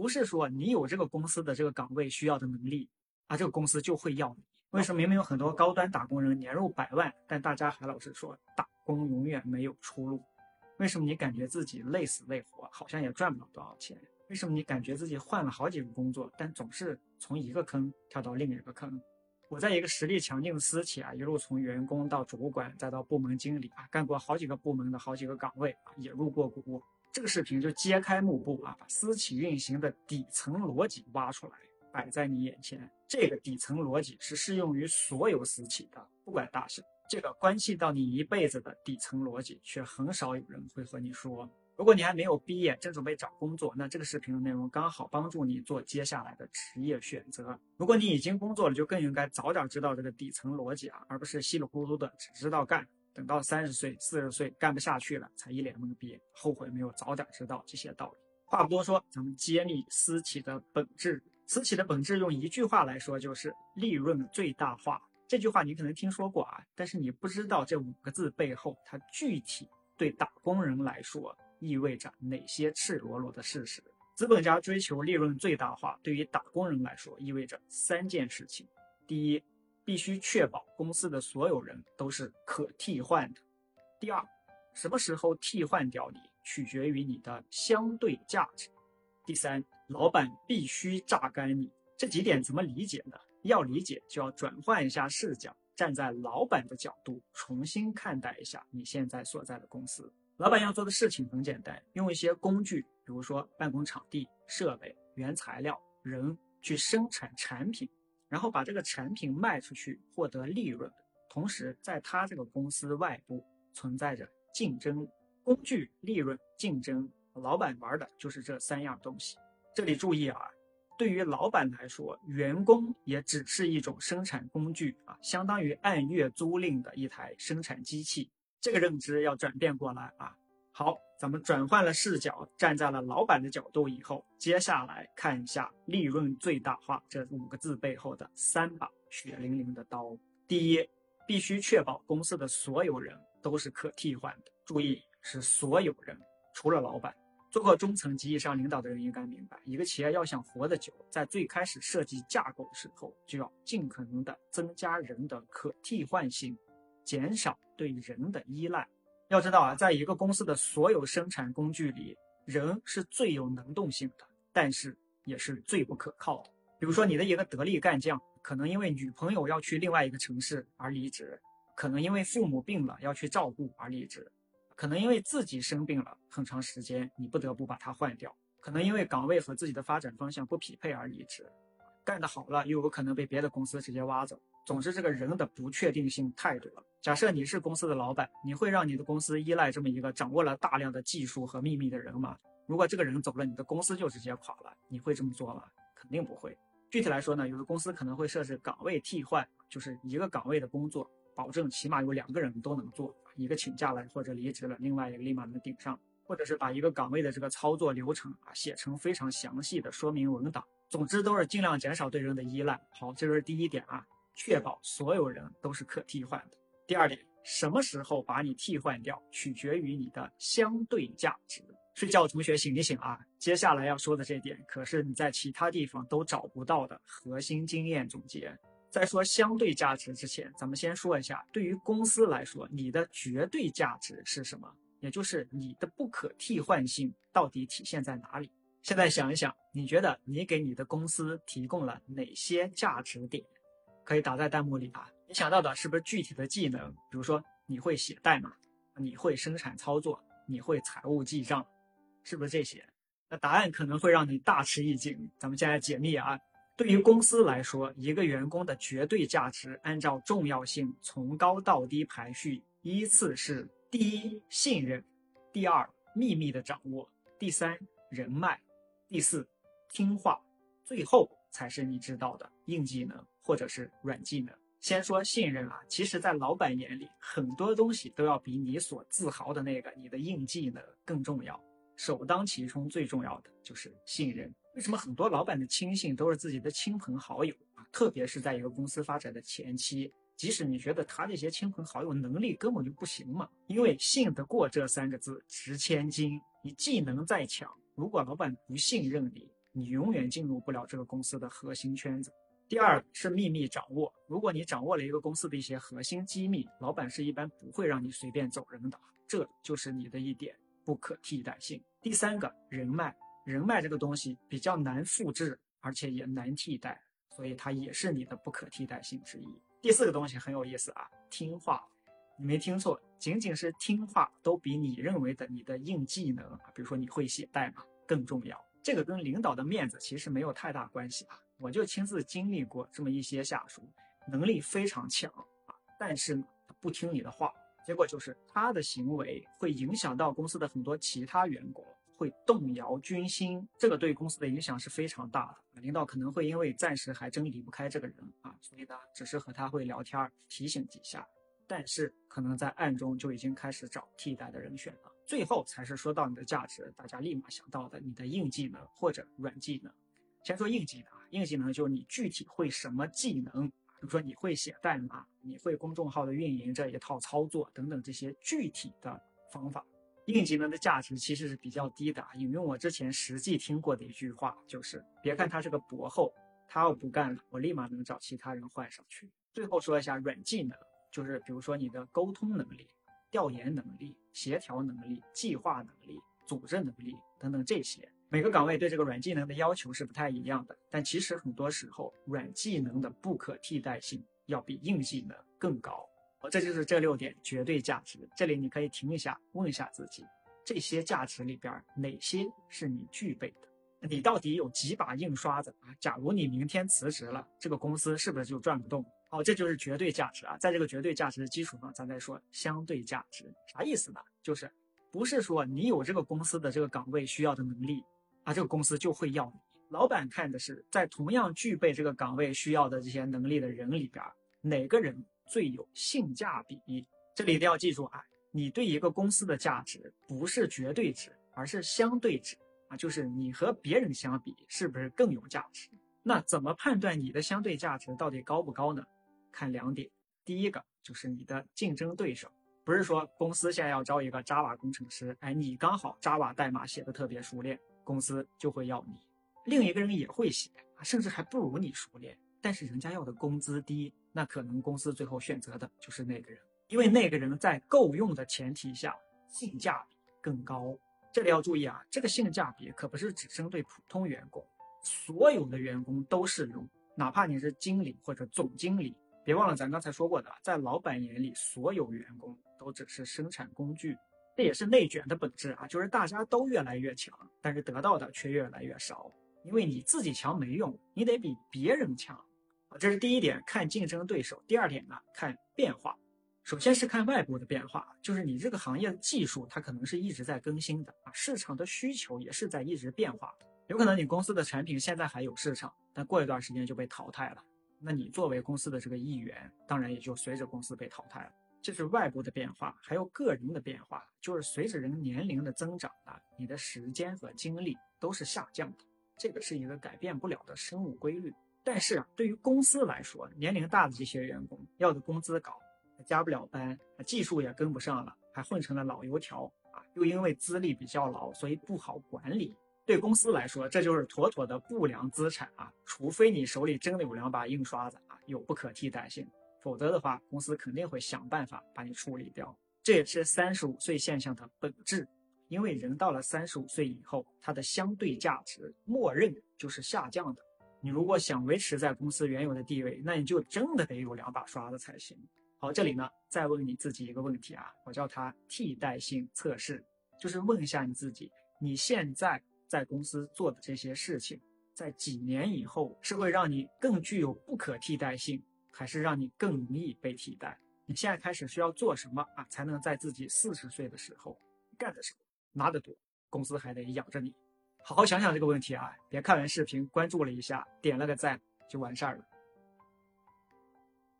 不是说你有这个公司的这个岗位需要的能力啊，这个公司就会要你。为什么明明有很多高端打工人年入百万，但大家还老是说打工永远没有出路？为什么你感觉自己累死累活，好像也赚不了多少钱？为什么你感觉自己换了好几个工作，但总是从一个坑跳到另一个坑？我在一个实力强劲的私企啊，一路从员工到主管，再到部门经理啊，干过好几个部门的好几个岗位啊，也入过股。这个视频就揭开幕布啊，把私企运行的底层逻辑挖出来，摆在你眼前。这个底层逻辑是适用于所有私企的，不管大小。这个关系到你一辈子的底层逻辑，却很少有人会和你说。如果你还没有毕业，正准备找工作，那这个视频的内容刚好帮助你做接下来的职业选择。如果你已经工作了，就更应该早点知道这个底层逻辑啊，而不是稀里糊涂的只知道干，等到三十岁、四十岁干不下去了，才一脸懵逼，后悔没有早点知道这些道理。话不多说，咱们揭秘私企的本质。私企的本质用一句话来说，就是利润最大化。这句话你可能听说过啊，但是你不知道这五个字背后，它具体对打工人来说。意味着哪些赤裸裸的事实？资本家追求利润最大化，对于打工人来说意味着三件事情：第一，必须确保公司的所有人都是可替换的；第二，什么时候替换掉你，取决于你的相对价值；第三，老板必须榨干你。这几点怎么理解呢？要理解，就要转换一下视角，站在老板的角度，重新看待一下你现在所在的公司。老板要做的事情很简单，用一些工具，比如说办公场地、设备、原材料、人，去生产产品，然后把这个产品卖出去，获得利润。同时，在他这个公司外部存在着竞争工具、利润、竞争。老板玩的就是这三样东西。这里注意啊，对于老板来说，员工也只是一种生产工具啊，相当于按月租赁的一台生产机器。这个认知要转变过来啊！好，咱们转换了视角，站在了老板的角度以后，接下来看一下“利润最大化”这五个字背后的三把血淋淋的刀。第一，必须确保公司的所有人都是可替换的。注意，是所有人，除了老板。做过中层及以上领导的人应该明白，一个企业要想活得久，在最开始设计架构的时候，就要尽可能的增加人的可替换性。减少对人的依赖。要知道啊，在一个公司的所有生产工具里，人是最有能动性的，但是也是最不可靠的。比如说，你的一个得力干将，可能因为女朋友要去另外一个城市而离职，可能因为父母病了要去照顾而离职，可能因为自己生病了很长时间，你不得不把他换掉，可能因为岗位和自己的发展方向不匹配而离职，干得好了又有可能被别的公司直接挖走。总之，这个人的不确定性太多了。假设你是公司的老板，你会让你的公司依赖这么一个掌握了大量的技术和秘密的人吗？如果这个人走了，你的公司就直接垮了，你会这么做吗？肯定不会。具体来说呢，有的公司可能会设置岗位替换，就是一个岗位的工作，保证起码有两个人都能做，一个请假了或者离职了，另外一个立马能顶上，或者是把一个岗位的这个操作流程啊写成非常详细的说明文档。总之都是尽量减少对人的依赖。好，这是第一点啊，确保所有人都是可替换的。第二点，什么时候把你替换掉，取决于你的相对价值。睡觉同学醒一醒啊！接下来要说的这点，可是你在其他地方都找不到的核心经验总结。在说相对价值之前，咱们先说一下，对于公司来说，你的绝对价值是什么？也就是你的不可替换性到底体现在哪里？现在想一想，你觉得你给你的公司提供了哪些价值点？可以打在弹幕里啊！你想到的是不是具体的技能？比如说你会写代码，你会生产操作，你会财务记账，是不是这些？那答案可能会让你大吃一惊。咱们现在解密啊！对于公司来说，一个员工的绝对价值按照重要性从高到低排序，依次是：第一，信任；第二，秘密的掌握；第三，人脉；第四，听话；最后才是你知道的硬技能或者是软技能。先说信任啊，其实，在老板眼里，很多东西都要比你所自豪的那个你的硬技能更重要。首当其冲，最重要的就是信任。为什么很多老板的亲信都是自己的亲朋好友啊？特别是在一个公司发展的前期，即使你觉得他这些亲朋好友能力根本就不行嘛，因为信得过这三个字值千金。你技能再强，如果老板不信任你，你永远进入不了这个公司的核心圈子。第二是秘密掌握，如果你掌握了一个公司的一些核心机密，老板是一般不会让你随便走人的，这就是你的一点不可替代性。第三个人脉，人脉这个东西比较难复制，而且也难替代，所以它也是你的不可替代性之一。第四个东西很有意思啊，听话，你没听错，仅仅是听话都比你认为的你的硬技能啊，比如说你会写代码更重要。这个跟领导的面子其实没有太大关系啊。我就亲自经历过这么一些下属，能力非常强啊，但是呢，他不听你的话，结果就是他的行为会影响到公司的很多其他员工，会动摇军心，这个对公司的影响是非常大的。领导可能会因为暂时还真离不开这个人啊，所以呢，只是和他会聊天提醒几下，但是可能在暗中就已经开始找替代的人选了。最后才是说到你的价值，大家立马想到的你的硬技能或者软技能。先说硬技能。硬技能就是你具体会什么技能，比如说你会写代码，你会公众号的运营这一套操作等等这些具体的方法。硬技能的价值其实是比较低的。引用我之前实际听过的一句话，就是别看他是个博后，他要不干了，我立马能找其他人换上去。最后说一下软技能，就是比如说你的沟通能力、调研能力、协调能力、计划能力、组织能力等等这些。每个岗位对这个软技能的要求是不太一样的，但其实很多时候软技能的不可替代性要比硬技能更高。这就是这六点绝对价值。这里你可以停一下，问一下自己，这些价值里边哪些是你具备的？你到底有几把硬刷子啊？假如你明天辞职了，这个公司是不是就转不动？好，这就是绝对价值啊。在这个绝对价值的基础上，咱再说相对价值，啥意思呢？就是不是说你有这个公司的这个岗位需要的能力。啊，这个公司就会要你。老板看的是在同样具备这个岗位需要的这些能力的人里边，哪个人最有性价比。这里一定要记住啊，你对一个公司的价值不是绝对值，而是相对值啊，就是你和别人相比是不是更有价值。那怎么判断你的相对价值到底高不高呢？看两点，第一个就是你的竞争对手，不是说公司现在要招一个 Java 工程师，哎，你刚好 Java 代码写的特别熟练。公司就会要你，另一个人也会写啊，甚至还不如你熟练，但是人家要的工资低，那可能公司最后选择的就是那个人，因为那个人在够用的前提下，性价比更高。这里要注意啊，这个性价比可不是只针对普通员工，所有的员工都适用，哪怕你是经理或者总经理，别忘了咱刚才说过的，在老板眼里，所有员工都只是生产工具。这也是内卷的本质啊，就是大家都越来越强，但是得到的却越来越少。因为你自己强没用，你得比别人强。这是第一点，看竞争对手。第二点呢，看变化。首先是看外部的变化，就是你这个行业的技术它可能是一直在更新的啊，市场的需求也是在一直变化的。有可能你公司的产品现在还有市场，但过一段时间就被淘汰了。那你作为公司的这个一员，当然也就随着公司被淘汰了。这是外部的变化，还有个人的变化，就是随着人年龄的增长啊，你的时间和精力都是下降的，这个是一个改变不了的生物规律。但是啊，对于公司来说，年龄大的这些员工要的工资高，加不了班，技术也跟不上了，还混成了老油条啊，又因为资历比较老，所以不好管理。对公司来说，这就是妥妥的不良资产啊，除非你手里真的有两把硬刷子啊，有不可替代性。否则的话，公司肯定会想办法把你处理掉。这也是三十五岁现象的本质，因为人到了三十五岁以后，他的相对价值默认就是下降的。你如果想维持在公司原有的地位，那你就真的得有两把刷子才行。好，这里呢，再问你自己一个问题啊，我叫它替代性测试，就是问一下你自己，你现在在公司做的这些事情，在几年以后是会让你更具有不可替代性。还是让你更容易被替代。你现在开始需要做什么啊，才能在自己四十岁的时候干的时候拿得多，公司还得养着你？好好想想这个问题啊！别看完视频关注了一下，点了个赞就完事儿了。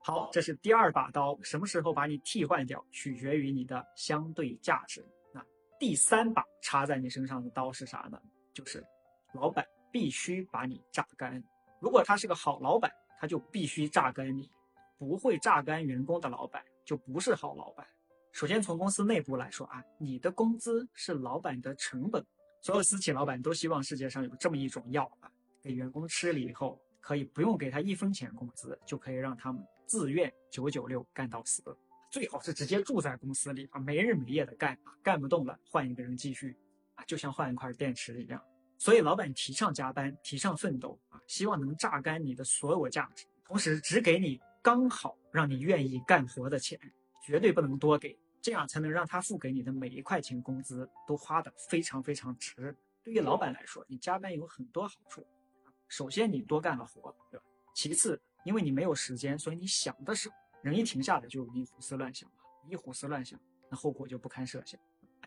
好，这是第二把刀，什么时候把你替换掉，取决于你的相对价值。那第三把插在你身上的刀是啥呢？就是老板必须把你榨干。如果他是个好老板。他就必须榨干你，不会榨干员工的老板就不是好老板。首先从公司内部来说啊，你的工资是老板的成本，所有私企老板都希望世界上有这么一种药啊，给员工吃了以后，可以不用给他一分钱工资，就可以让他们自愿九九六干到死。最好是直接住在公司里啊，没日没夜的干，干不动了换一个人继续啊，就像换一块电池一样。所以老板提倡加班，提倡奋斗啊，希望能榨干你的所有价值，同时只给你刚好让你愿意干活的钱，绝对不能多给，这样才能让他付给你的每一块钱工资都花得非常非常值。对于老板来说，你加班有很多好处，首先你多干了活，对吧？其次，因为你没有时间，所以你想的少。人一停下来就容易胡思乱想一胡思乱想，那后果就不堪设想。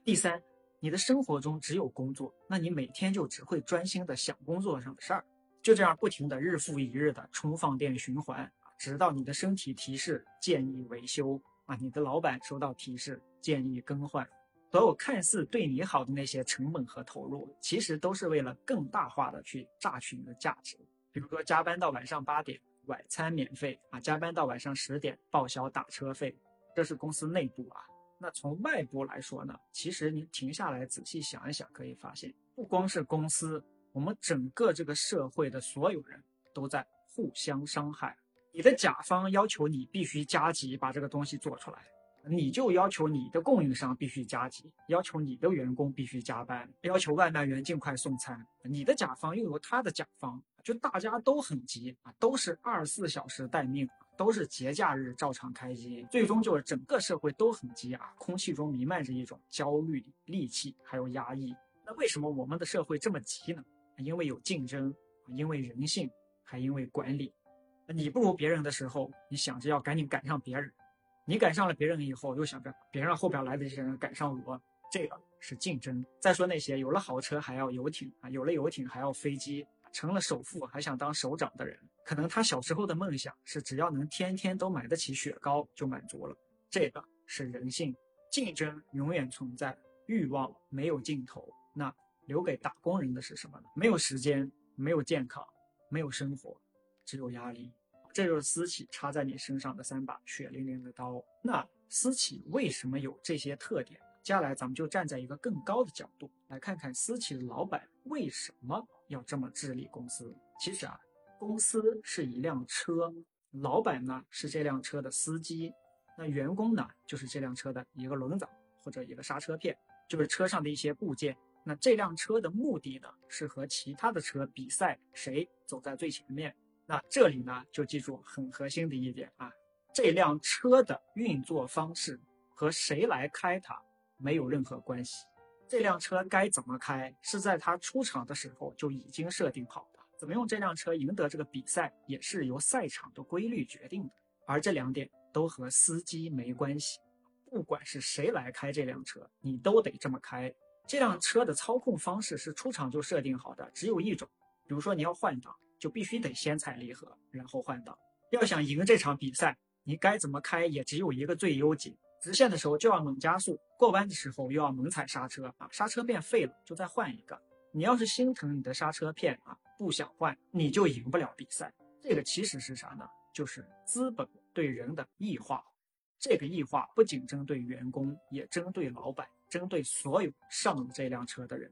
第三，你的生活中只有工作，那你每天就只会专心的想工作上的事儿，就这样不停的日复一日的充放电循环直到你的身体提示建议维修啊，你的老板收到提示建议更换，所有看似对你好的那些成本和投入，其实都是为了更大化的去榨取你的价值，比如说加班到晚上八点。晚餐免费啊，加班到晚上十点报销打车费，这是公司内部啊。那从外部来说呢，其实你停下来仔细想一想，可以发现，不光是公司，我们整个这个社会的所有人都在互相伤害。你的甲方要求你必须加急把这个东西做出来，你就要求你的供应商必须加急，要求你的员工必须加班，要求外卖员尽快送餐。你的甲方又有他的甲方。就大家都很急啊，都是二十四小时待命，都是节假日照常开机，最终就是整个社会都很急啊，空气中弥漫着一种焦虑、戾气还有压抑。那为什么我们的社会这么急呢？因为有竞争，因为人性，还因为管理。你不如别人的时候，你想着要赶紧赶上别人；你赶上了别人以后，又想着别让后边来的这些人赶上我，这个是竞争。再说那些有了豪车还要游艇啊，有了游艇还要飞机。成了首富还想当首长的人，可能他小时候的梦想是只要能天天都买得起雪糕就满足了。这个是人性，竞争永远存在，欲望没有尽头。那留给打工人的是什么呢？没有时间，没有健康，没有生活，只有压力。这就是私企插在你身上的三把血淋淋的刀。那私企为什么有这些特点？接下来咱们就站在一个更高的角度来看看私企的老板为什么。要这么治理公司，其实啊，公司是一辆车，老板呢是这辆车的司机，那员工呢就是这辆车的一个轮子或者一个刹车片，就是车上的一些部件。那这辆车的目的呢是和其他的车比赛，谁走在最前面。那这里呢就记住很核心的一点啊，这辆车的运作方式和谁来开它没有任何关系。这辆车该怎么开，是在他出厂的时候就已经设定好的。怎么用这辆车赢得这个比赛，也是由赛场的规律决定的。而这两点都和司机没关系。不管是谁来开这辆车，你都得这么开。这辆车的操控方式是出厂就设定好的，只有一种。比如说你要换挡，就必须得先踩离合，然后换挡。要想赢这场比赛，你该怎么开也只有一个最优解。直线的时候就要猛加速，过弯的时候又要猛踩刹车啊！刹车片废了就再换一个。你要是心疼你的刹车片啊，不想换，你就赢不了比赛。这个其实是啥呢？就是资本对人的异化。这个异化不仅针对员工，也针对老板，针对所有上了这辆车的人。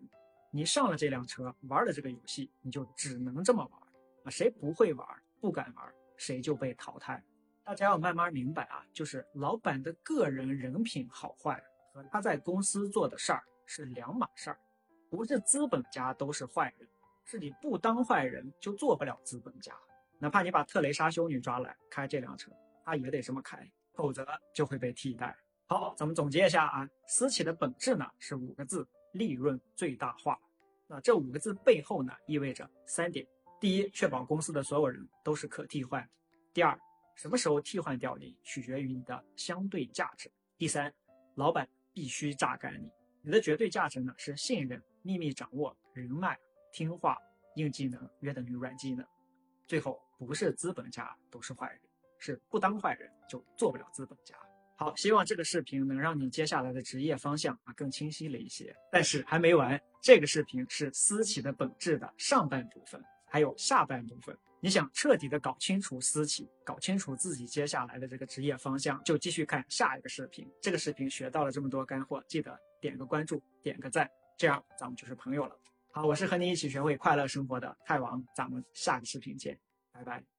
你上了这辆车，玩了这个游戏，你就只能这么玩啊！谁不会玩、不敢玩，谁就被淘汰。大家要慢慢明白啊，就是老板的个人人品好坏和他在公司做的事儿是两码事儿，不是资本家都是坏人，是你不当坏人就做不了资本家。哪怕你把特蕾莎修女抓来开这辆车，他也得这么开，否则就会被替代。好，咱们总结一下啊，私企的本质呢是五个字：利润最大化。那这五个字背后呢意味着三点：第一，确保公司的所有人都是可替换；第二，什么时候替换掉你，取决于你的相对价值。第三，老板必须榨干你。你的绝对价值呢是信任、秘密掌握、人脉、听话、硬技能约等于软技能。最后，不是资本家都是坏人，是不当坏人就做不了资本家。好，希望这个视频能让你接下来的职业方向啊更清晰了一些。但是还没完，这个视频是私企的本质的上半部分，还有下半部分。你想彻底的搞清楚私企，搞清楚自己接下来的这个职业方向，就继续看下一个视频。这个视频学到了这么多干货，记得点个关注，点个赞。这样咱们就是朋友了。好，我是和你一起学会快乐生活的泰王，咱们下个视频见，拜拜。